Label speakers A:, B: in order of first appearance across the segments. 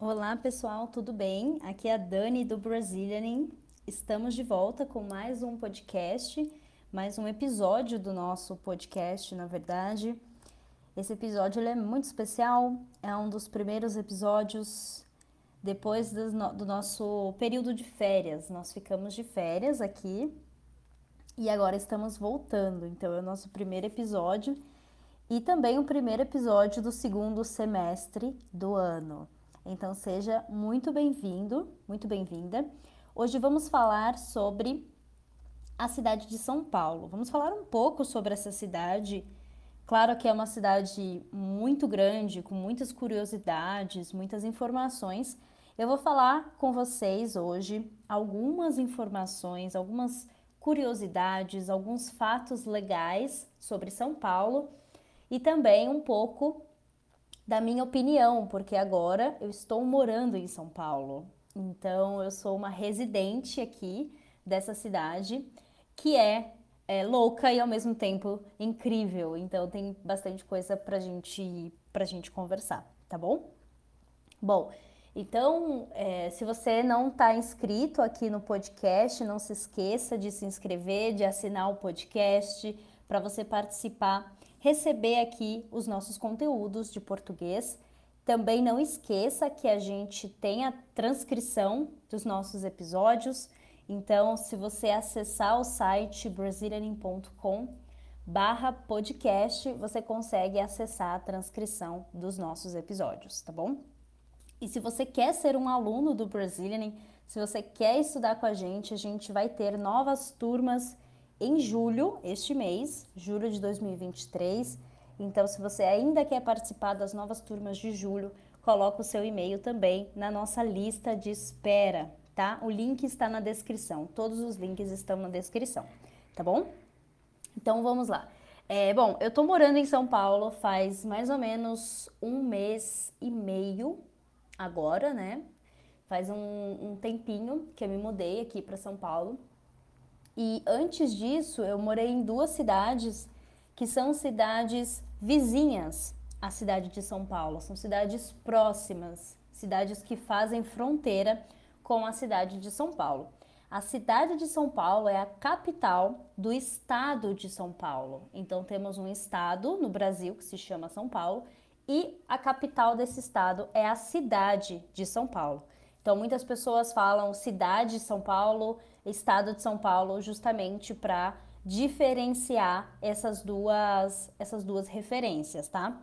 A: Olá pessoal, tudo bem? Aqui é a Dani do Brazilianing. Estamos de volta com mais um podcast, mais um episódio do nosso podcast, na verdade. Esse episódio é muito especial, é um dos primeiros episódios depois do, do nosso período de férias. Nós ficamos de férias aqui e agora estamos voltando. Então é o nosso primeiro episódio e também o primeiro episódio do segundo semestre do ano. Então seja muito bem-vindo, muito bem-vinda. Hoje vamos falar sobre a cidade de São Paulo. Vamos falar um pouco sobre essa cidade. Claro que é uma cidade muito grande, com muitas curiosidades, muitas informações. Eu vou falar com vocês hoje algumas informações, algumas curiosidades, alguns fatos legais sobre São Paulo e também um pouco da minha opinião, porque agora eu estou morando em São Paulo. Então eu sou uma residente aqui dessa cidade que é, é louca e ao mesmo tempo incrível. Então tem bastante coisa pra gente pra gente conversar, tá bom? Bom, então, é, se você não está inscrito aqui no podcast, não se esqueça de se inscrever, de assinar o podcast para você participar receber aqui os nossos conteúdos de português. Também não esqueça que a gente tem a transcrição dos nossos episódios. Então, se você acessar o site brazilianin.com barra podcast, você consegue acessar a transcrição dos nossos episódios, tá bom? E se você quer ser um aluno do Brazilianin, se você quer estudar com a gente, a gente vai ter novas turmas em julho, este mês, julho de 2023. Então, se você ainda quer participar das novas turmas de julho, coloque o seu e-mail também na nossa lista de espera, tá? O link está na descrição, todos os links estão na descrição, tá bom? Então, vamos lá. É, bom, eu tô morando em São Paulo faz mais ou menos um mês e meio agora, né? Faz um, um tempinho que eu me mudei aqui para São Paulo. E antes disso, eu morei em duas cidades que são cidades vizinhas à cidade de São Paulo, são cidades próximas, cidades que fazem fronteira com a cidade de São Paulo. A cidade de São Paulo é a capital do estado de São Paulo. Então temos um estado no Brasil que se chama São Paulo e a capital desse estado é a cidade de São Paulo. Então muitas pessoas falam cidade de São Paulo, estado de São Paulo, justamente para diferenciar essas duas, essas duas referências, tá?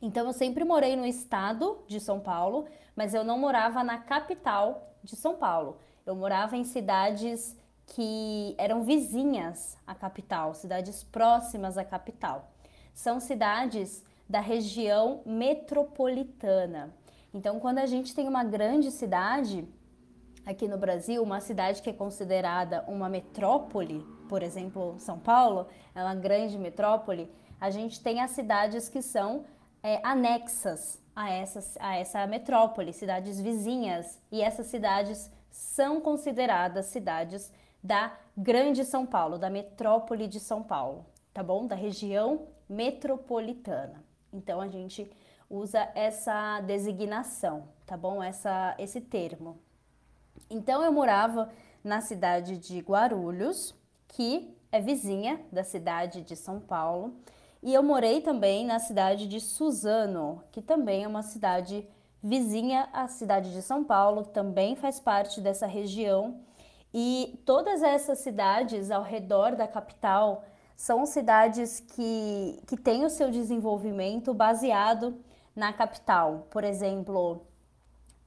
A: Então eu sempre morei no estado de São Paulo, mas eu não morava na capital de São Paulo. Eu morava em cidades que eram vizinhas à capital, cidades próximas à capital. São cidades da região metropolitana. Então, quando a gente tem uma grande cidade, aqui no Brasil, uma cidade que é considerada uma metrópole, por exemplo, São Paulo, é uma grande metrópole, a gente tem as cidades que são é, anexas a essa, a essa metrópole, cidades vizinhas, e essas cidades são consideradas cidades da Grande São Paulo, da metrópole de São Paulo, tá bom? Da região metropolitana. Então a gente usa essa designação, tá bom? Essa, esse termo, então eu morava na cidade de Guarulhos, que é vizinha da cidade de São Paulo, e eu morei também na cidade de Suzano, que também é uma cidade vizinha à cidade de São Paulo, também faz parte dessa região. E todas essas cidades ao redor da capital são cidades que, que têm o seu desenvolvimento baseado na capital. Por exemplo,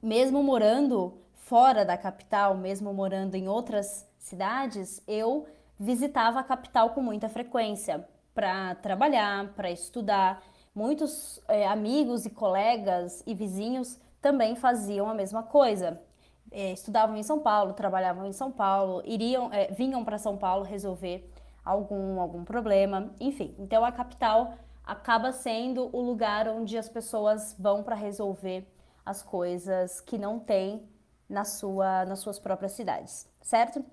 A: mesmo morando fora da capital, mesmo morando em outras cidades, eu visitava a capital com muita frequência para trabalhar, para estudar. Muitos é, amigos e colegas e vizinhos também faziam a mesma coisa. É, estudavam em São Paulo, trabalhavam em São Paulo, iriam, é, vinham para São Paulo resolver algum, algum problema, enfim. Então a capital acaba sendo o lugar onde as pessoas vão para resolver as coisas que não têm na sua, nas suas próprias cidades, certo?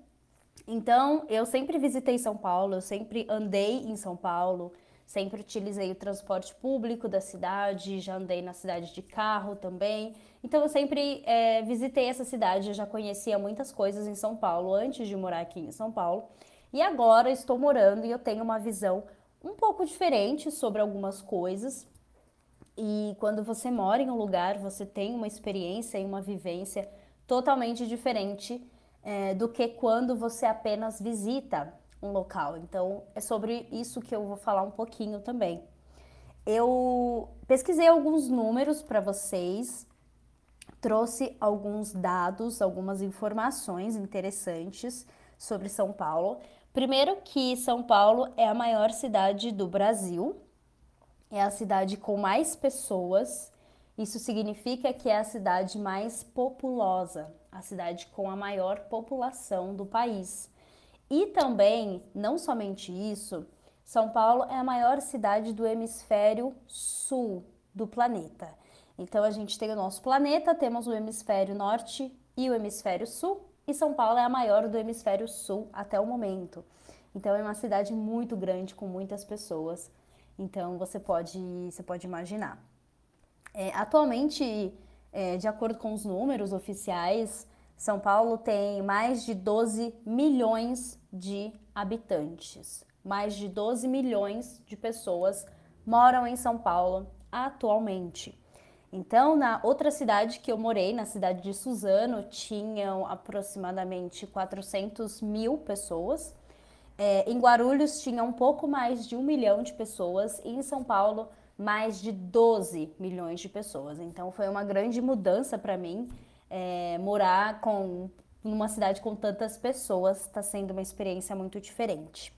A: Então, eu sempre visitei São Paulo, eu sempre andei em São Paulo, Sempre utilizei o transporte público da cidade, já andei na cidade de carro também. Então eu sempre é, visitei essa cidade, eu já conhecia muitas coisas em São Paulo antes de morar aqui em São Paulo. E agora estou morando e eu tenho uma visão um pouco diferente sobre algumas coisas. E quando você mora em um lugar, você tem uma experiência e uma vivência totalmente diferente é, do que quando você apenas visita um local. Então, é sobre isso que eu vou falar um pouquinho também. Eu pesquisei alguns números para vocês, trouxe alguns dados, algumas informações interessantes sobre São Paulo. Primeiro que São Paulo é a maior cidade do Brasil, é a cidade com mais pessoas. Isso significa que é a cidade mais populosa, a cidade com a maior população do país. E também, não somente isso, São Paulo é a maior cidade do hemisfério sul do planeta. Então a gente tem o nosso planeta, temos o hemisfério norte e o hemisfério sul, e São Paulo é a maior do hemisfério sul até o momento. Então é uma cidade muito grande com muitas pessoas. Então você pode, você pode imaginar. É, atualmente, é, de acordo com os números oficiais, são Paulo tem mais de 12 milhões de habitantes. Mais de 12 milhões de pessoas moram em São Paulo atualmente. Então, na outra cidade que eu morei, na cidade de Suzano, tinham aproximadamente 400 mil pessoas. É, em Guarulhos tinha um pouco mais de um milhão de pessoas e em São Paulo mais de 12 milhões de pessoas. Então foi uma grande mudança para mim é, morar com numa cidade com tantas pessoas está sendo uma experiência muito diferente.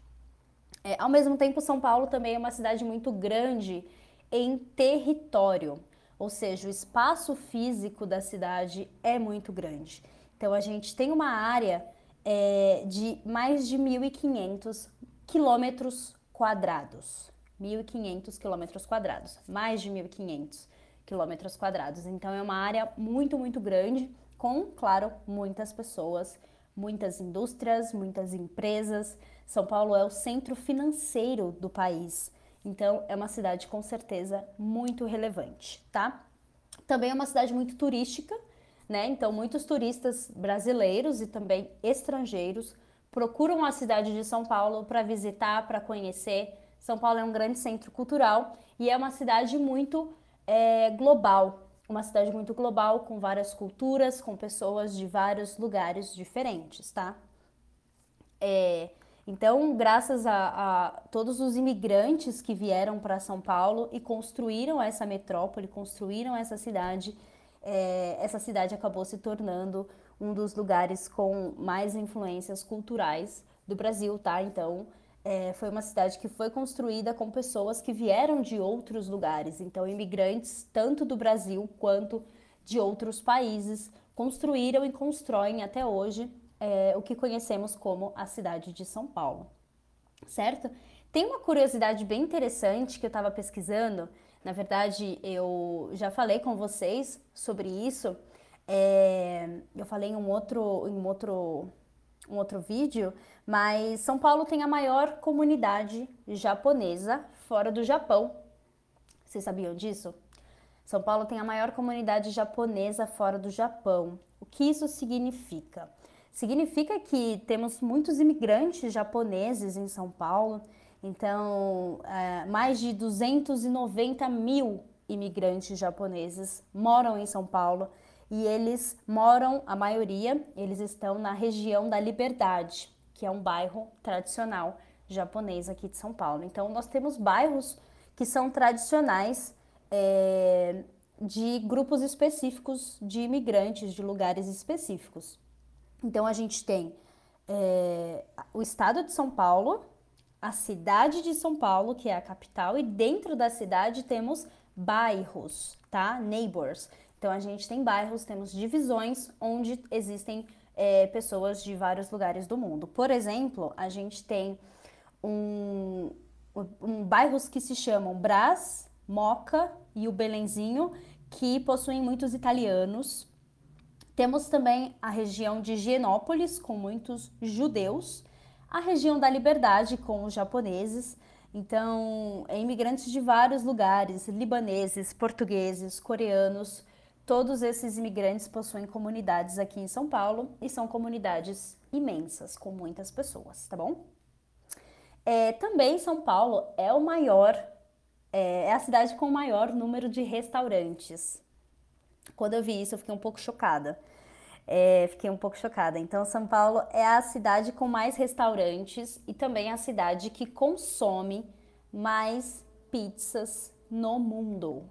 A: É, ao mesmo tempo, São Paulo também é uma cidade muito grande em território, ou seja, o espaço físico da cidade é muito grande. Então, a gente tem uma área é, de mais de 1.500 quilômetros quadrados. 1.500 quilômetros quadrados, mais de 1.500 quilômetros quadrados. Então é uma área muito, muito grande, com, claro, muitas pessoas, muitas indústrias, muitas empresas. São Paulo é o centro financeiro do país. Então é uma cidade com certeza muito relevante, tá? Também é uma cidade muito turística, né? Então muitos turistas brasileiros e também estrangeiros procuram a cidade de São Paulo para visitar, para conhecer. São Paulo é um grande centro cultural e é uma cidade muito é global, uma cidade muito global, com várias culturas, com pessoas de vários lugares diferentes, tá? É, então, graças a, a, todos os imigrantes que vieram para São Paulo e construíram essa metrópole, construíram essa cidade, é, essa cidade acabou se tornando um dos lugares com mais influências culturais do Brasil, tá? Então, é, foi uma cidade que foi construída com pessoas que vieram de outros lugares, então imigrantes tanto do Brasil quanto de outros países construíram e constroem até hoje é, o que conhecemos como a cidade de São Paulo, certo? Tem uma curiosidade bem interessante que eu estava pesquisando, na verdade eu já falei com vocês sobre isso, é, eu falei em um outro, em um outro um outro vídeo, mas São Paulo tem a maior comunidade japonesa fora do Japão. Vocês sabiam disso? São Paulo tem a maior comunidade japonesa fora do Japão. O que isso significa? Significa que temos muitos imigrantes japoneses em São Paulo, então é, mais de 290 mil imigrantes japoneses moram em São Paulo e eles moram, a maioria, eles estão na região da Liberdade, que é um bairro tradicional japonês aqui de São Paulo. Então, nós temos bairros que são tradicionais é, de grupos específicos de imigrantes, de lugares específicos. Então, a gente tem é, o estado de São Paulo, a cidade de São Paulo, que é a capital, e dentro da cidade temos bairros, tá? Neighbors. Então a gente tem bairros, temos divisões onde existem é, pessoas de vários lugares do mundo. Por exemplo, a gente tem um, um, bairros que se chamam Brás, Moca e o Belenzinho, que possuem muitos italianos. Temos também a região de Higienópolis, com muitos judeus, a região da Liberdade, com os japoneses. Então, é imigrantes de vários lugares, libaneses, portugueses, coreanos, todos esses imigrantes possuem comunidades aqui em São Paulo e são comunidades imensas, com muitas pessoas, tá bom? É, também São Paulo é o maior, é, é a cidade com o maior número de restaurantes. Quando eu vi isso, eu fiquei um pouco chocada. É, fiquei um pouco chocada. Então, São Paulo é a cidade com mais restaurantes e também a cidade que consome mais pizzas no mundo.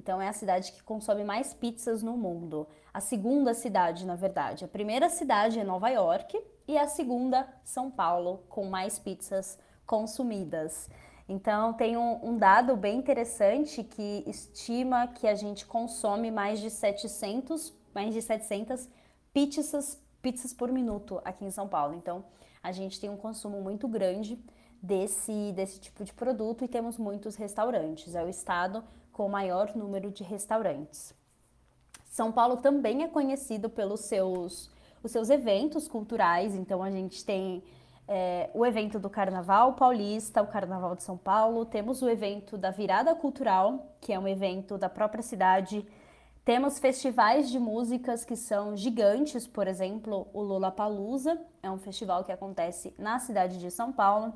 A: Então, é a cidade que consome mais pizzas no mundo. A segunda cidade, na verdade. A primeira cidade é Nova York e a segunda, São Paulo, com mais pizzas consumidas. Então, tem um, um, dado bem interessante que estima que a gente consome mais de 700 mais de 700 pizzas, pizzas por minuto aqui em São Paulo. Então, a gente tem um consumo muito grande desse, desse tipo de produto e temos muitos restaurantes. É o estado com o maior número de restaurantes. São Paulo também é conhecido pelos seus, os seus eventos culturais, então a gente tem é, o evento do Carnaval Paulista, o Carnaval de São Paulo, temos o evento da Virada Cultural, que é um evento da própria cidade temos festivais de músicas que são gigantes, por exemplo, o Lollapalooza, é um festival que acontece na cidade de São Paulo.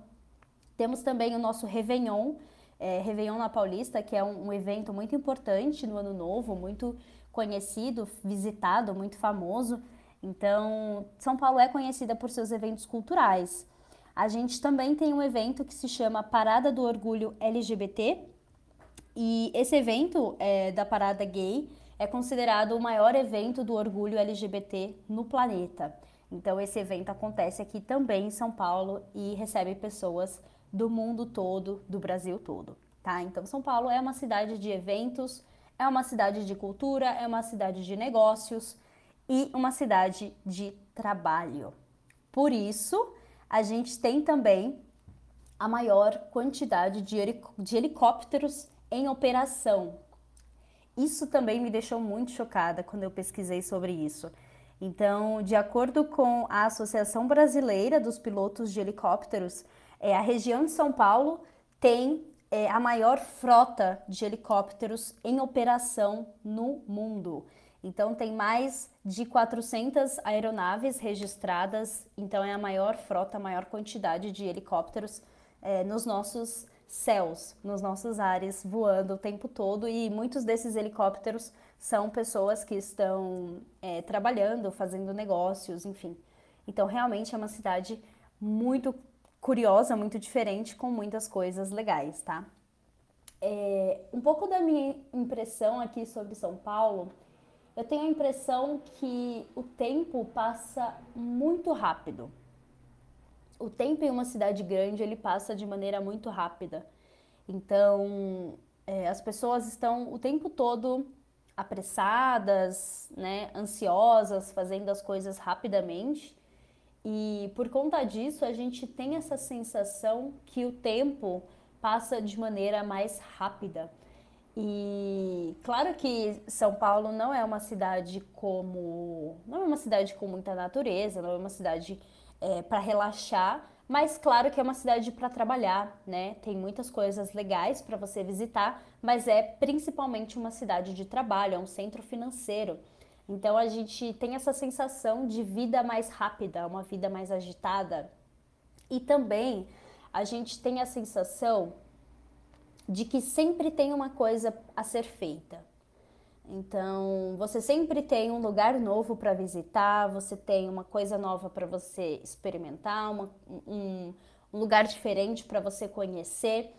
A: Temos também o nosso Réveillon, é, Réveillon na Paulista, que é um, um evento muito importante no Ano Novo, muito conhecido, visitado, muito famoso. Então, São Paulo é conhecida por seus eventos culturais. A gente também tem um evento que se chama Parada do Orgulho LGBT. E esse evento é, da Parada Gay é considerado o maior evento do orgulho LGBT no planeta. Então, esse evento acontece aqui também em São Paulo e recebe pessoas do mundo todo, do Brasil todo, tá? Então, São Paulo é uma cidade de eventos, é uma cidade de cultura, é uma cidade de negócios e uma cidade de trabalho. Por isso, a gente tem também a maior quantidade de, helicópteros em operação isso também me deixou muito chocada quando eu pesquisei sobre isso. Então, de acordo com a Associação Brasileira dos Pilotos de Helicópteros, é, a região de São Paulo tem é, a maior frota de helicópteros em operação no mundo. Então, tem mais de 400 aeronaves registradas, então é a maior frota, a maior quantidade de helicópteros é, nos nossos céus, nos nossos ares, voando o tempo todo e muitos desses helicópteros são pessoas que estão é, trabalhando, fazendo negócios, enfim. Então, realmente é uma cidade muito curiosa, muito diferente, com muitas coisas legais, tá? É, um pouco da minha impressão aqui sobre São Paulo, eu tenho a impressão que o tempo passa muito rápido o tempo em uma cidade grande ele passa de maneira muito rápida. Então, é, as pessoas estão o tempo todo apressadas, né, ansiosas, fazendo as coisas rapidamente. E por conta disso, a gente tem essa sensação que o tempo passa de maneira mais rápida. E claro que São Paulo não é uma cidade como. não é uma cidade com muita natureza, não é uma cidade é, para relaxar, mas claro que é uma cidade para trabalhar, né? Tem muitas coisas legais para você visitar, mas é principalmente uma cidade de trabalho, é um centro financeiro. Então a gente tem essa sensação de vida mais rápida, uma vida mais agitada. E também a gente tem a sensação de que sempre tem uma coisa a ser feita. Então, você sempre tem um lugar novo para visitar, você tem uma coisa nova para você experimentar, uma, um, um lugar diferente para você conhecer.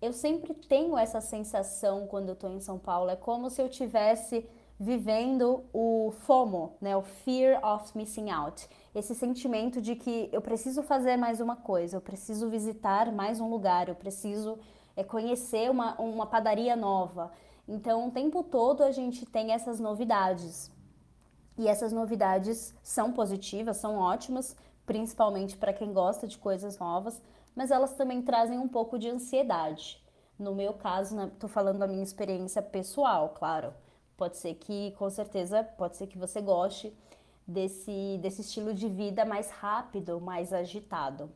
A: Eu sempre tenho essa sensação quando eu estou em São Paulo, é como se eu tivesse vivendo o FOMO, né, o Fear of Missing Out, esse sentimento de que eu preciso fazer mais uma coisa, eu preciso visitar mais um lugar, eu preciso é, conhecer uma, uma padaria nova. Então, o tempo todo a gente tem essas novidades. E essas novidades são positivas, são ótimas, principalmente para quem gosta de coisas novas, mas elas também trazem um pouco de ansiedade. No meu caso, estou né, falando da minha experiência pessoal, claro. Pode ser que, com certeza, pode ser que você goste desse, desse estilo de vida mais rápido, mais agitado.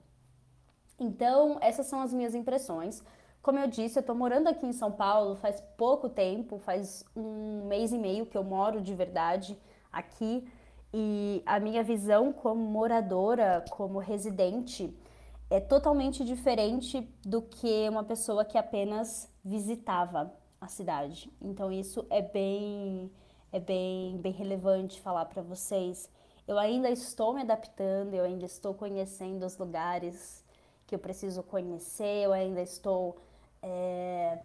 A: Então, essas são as minhas impressões. Como eu disse, eu tô morando aqui em São Paulo faz pouco tempo, faz um mês e meio que eu moro de verdade aqui. E a minha visão como moradora, como residente, é totalmente diferente do que uma pessoa que apenas visitava a cidade. Então isso é bem é bem bem relevante falar para vocês. Eu ainda estou me adaptando, eu ainda estou conhecendo os lugares que eu preciso conhecer, eu ainda estou é,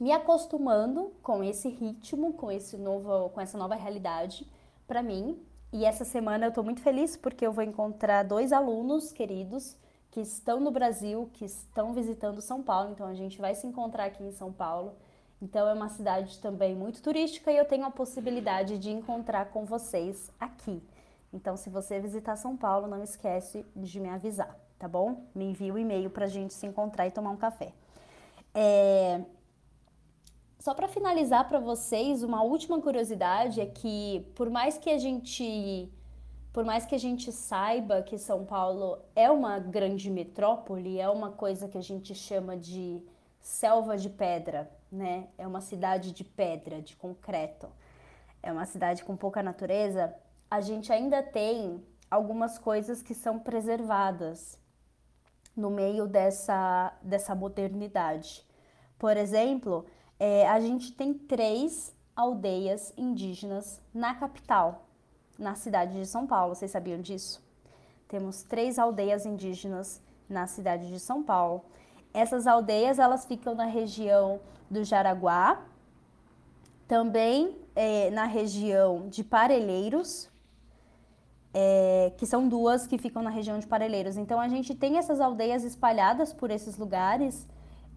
A: me acostumando com esse ritmo, com esse novo, com essa nova realidade para mim. E essa semana eu estou muito feliz porque eu vou encontrar dois alunos queridos que estão no Brasil, que estão visitando São Paulo. Então a gente vai se encontrar aqui em São Paulo. Então é uma cidade também muito turística e eu tenho a possibilidade de encontrar com vocês aqui. Então se você visitar São Paulo, não esquece de me avisar, tá bom? Me envie o um e-mail para a gente se encontrar e tomar um café. É... Só para finalizar para vocês, uma última curiosidade é que por mais que a gente por mais que a gente saiba que São Paulo é uma grande metrópole, é uma coisa que a gente chama de selva de pedra, né? É uma cidade de pedra, de concreto. É uma cidade com pouca natureza. A gente ainda tem algumas coisas que são preservadas no meio dessa, dessa modernidade. Por exemplo, é, a gente tem três aldeias indígenas na capital, na cidade de São Paulo. Vocês sabiam disso? Temos três aldeias indígenas na cidade de São Paulo. Essas aldeias elas ficam na região do Jaraguá, também é, na região de Parelheiros, é, que são duas que ficam na região de Parelheiros. Então a gente tem essas aldeias espalhadas por esses lugares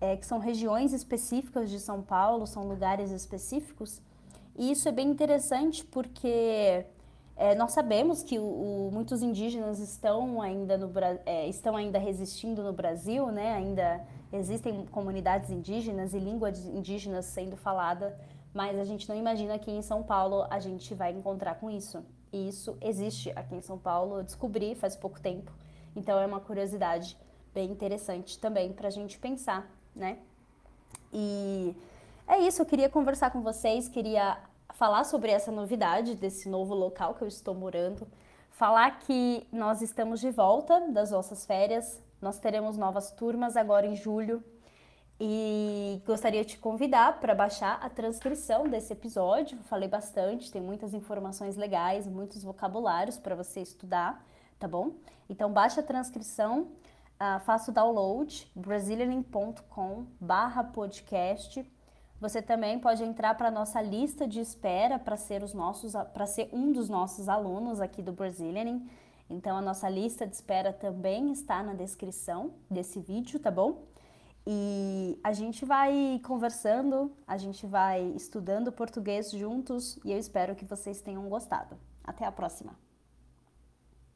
A: é, que são regiões específicas de São Paulo, são lugares específicos. E isso é bem interessante porque é, nós sabemos que o, o, muitos indígenas estão ainda, no, é, estão ainda resistindo no Brasil, né? ainda existem comunidades indígenas e línguas indígenas sendo falada, mas a gente não imagina que em São Paulo a gente vai encontrar com isso. E isso existe aqui em São Paulo, eu descobri faz pouco tempo, então é uma curiosidade bem interessante também para a gente pensar né? E é isso, eu queria conversar com vocês, queria falar sobre essa novidade desse novo local que eu estou morando, falar que nós estamos de volta das nossas férias, nós teremos novas turmas agora em julho e gostaria de te convidar para baixar a transcrição desse episódio. Falei bastante, tem muitas informações legais, muitos vocabulários para você estudar, tá bom? Então baixa a transcrição uh, faça o download, brazilianing.com barra podcast. Você também pode entrar para a nossa lista de espera para ser os nossos, para ser um dos nossos alunos aqui do Brazilianing. Então a nossa lista de espera também está na descrição desse vídeo, tá bom? E a gente vai conversando, a gente vai estudando português juntos e eu espero que vocês tenham gostado. Até a próxima!